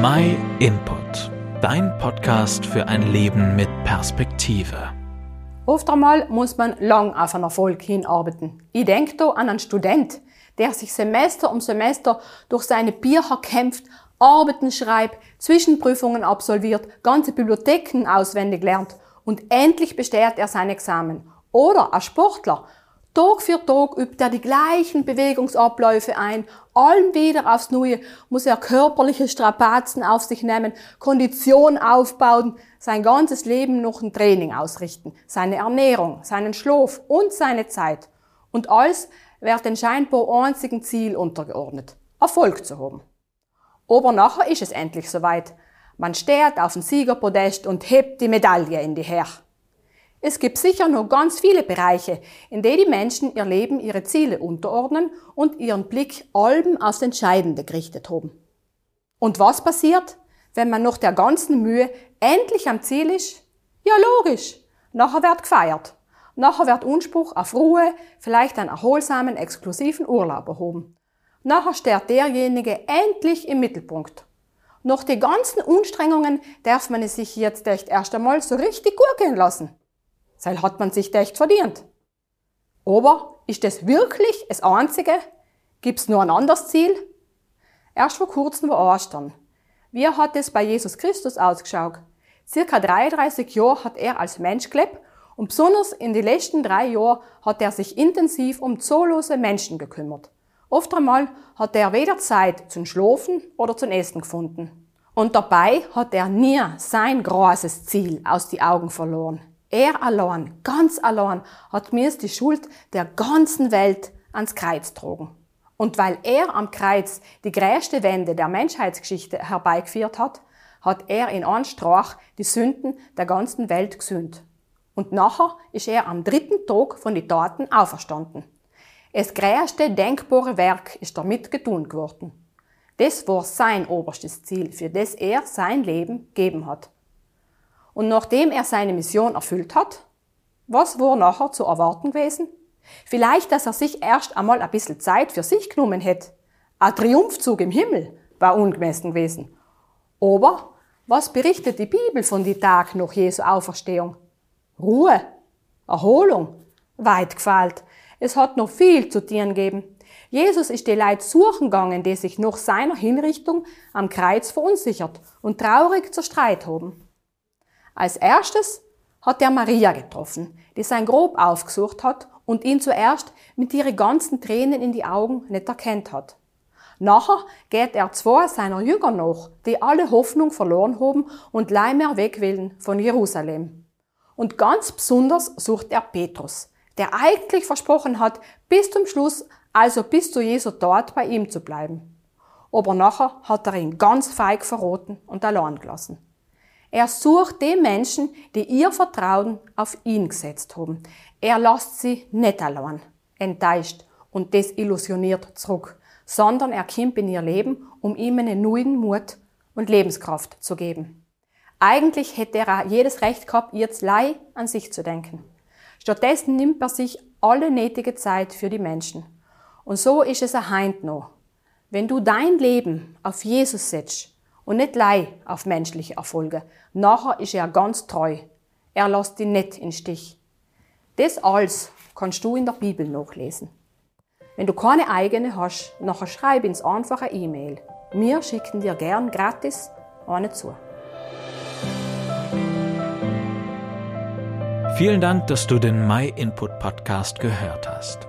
My Input, dein Podcast für ein Leben mit Perspektive. Oft einmal muss man lang auf einen Erfolg hinarbeiten. Ich denke da an einen Student, der sich Semester um Semester durch seine Bücher kämpft, Arbeiten schreibt, Zwischenprüfungen absolviert, ganze Bibliotheken auswendig lernt und endlich besteht er sein Examen. Oder ein Sportler, Tag für Tag übt er die gleichen Bewegungsabläufe ein. Allen wieder aufs Neue muss er körperliche Strapazen auf sich nehmen, Kondition aufbauen, sein ganzes Leben noch ein Training ausrichten, seine Ernährung, seinen Schlaf und seine Zeit. Und alles wird den scheinbar einzigen Ziel untergeordnet. Erfolg zu haben. Aber nachher ist es endlich soweit. Man steht auf dem Siegerpodest und hebt die Medaille in die Her. Es gibt sicher noch ganz viele Bereiche, in denen die Menschen ihr Leben ihre Ziele unterordnen und ihren Blick allem aufs Entscheidende gerichtet haben. Und was passiert, wenn man nach der ganzen Mühe endlich am Ziel ist? Ja, logisch. Nachher wird gefeiert. Nachher wird Unspruch auf Ruhe, vielleicht einen erholsamen, exklusiven Urlaub erhoben. Nachher steht derjenige endlich im Mittelpunkt. Nach den ganzen Anstrengungen darf man es sich jetzt echt erst einmal so richtig gut gehen lassen. Sein hat man sich echt verdient. Aber ist das wirklich das Einzige? Gibt's nur ein anderes Ziel? Erst vor kurzem war Ostern. Wie hat es bei Jesus Christus ausgeschaut? Circa 33 Jahre hat er als Mensch gelebt und besonders in den letzten drei Jahren hat er sich intensiv um zahllose Menschen gekümmert. Oft einmal hat er weder Zeit zum Schlafen oder zum Essen gefunden. Und dabei hat er nie sein großes Ziel aus die Augen verloren. Er allein, ganz allein, hat mir die Schuld der ganzen Welt ans Kreuz getragen. Und weil er am Kreuz die größte Wende der Menschheitsgeschichte herbeigeführt hat, hat er in einem Strach die Sünden der ganzen Welt gesühnt. Und nachher ist er am dritten Tag von den Taten auferstanden. Das größte denkbare Werk ist damit getun geworden. Das war sein oberstes Ziel, für das er sein Leben gegeben hat. Und nachdem er seine Mission erfüllt hat, was war nachher zu erwarten gewesen? Vielleicht, dass er sich erst einmal ein bisschen Zeit für sich genommen hätte. Ein Triumphzug im Himmel war ungemessen gewesen. Aber was berichtet die Bibel von die Tag nach Jesu Auferstehung? Ruhe, Erholung, weit gefällt. Es hat noch viel zu tun gegeben. Jesus ist die Leute suchen gegangen, die sich nach seiner Hinrichtung am Kreuz verunsichert und traurig zerstreit haben. Als erstes hat er Maria getroffen, die sein Grab aufgesucht hat und ihn zuerst mit ihren ganzen Tränen in die Augen nicht erkennt hat. Nachher geht er zwei seiner Jünger noch, die alle Hoffnung verloren haben und leimer weg willen von Jerusalem. Und ganz besonders sucht er Petrus, der eigentlich versprochen hat, bis zum Schluss, also bis zu Jesu dort bei ihm zu bleiben. Aber nachher hat er ihn ganz feig verroten und allein gelassen. Er sucht die Menschen, die ihr Vertrauen auf ihn gesetzt haben. Er lässt sie nicht allein, enttäuscht und desillusioniert zurück, sondern er kommt in ihr Leben, um ihm einen neuen Mut und Lebenskraft zu geben. Eigentlich hätte er jedes Recht gehabt, jetzt lei an sich zu denken. Stattdessen nimmt er sich alle nötige Zeit für die Menschen. Und so ist es ein Heint noch. Wenn du dein Leben auf Jesus setzt, und nicht lei auf menschliche Erfolge. Nachher ist er ganz treu. Er lässt dich nicht in Stich. Das alles kannst du in der Bibel nachlesen. Wenn du keine eigene hast, nachher schreib ins einfache E-Mail. Wir schicken dir gern gratis eine zu. Vielen Dank, dass du den My Input Podcast gehört hast.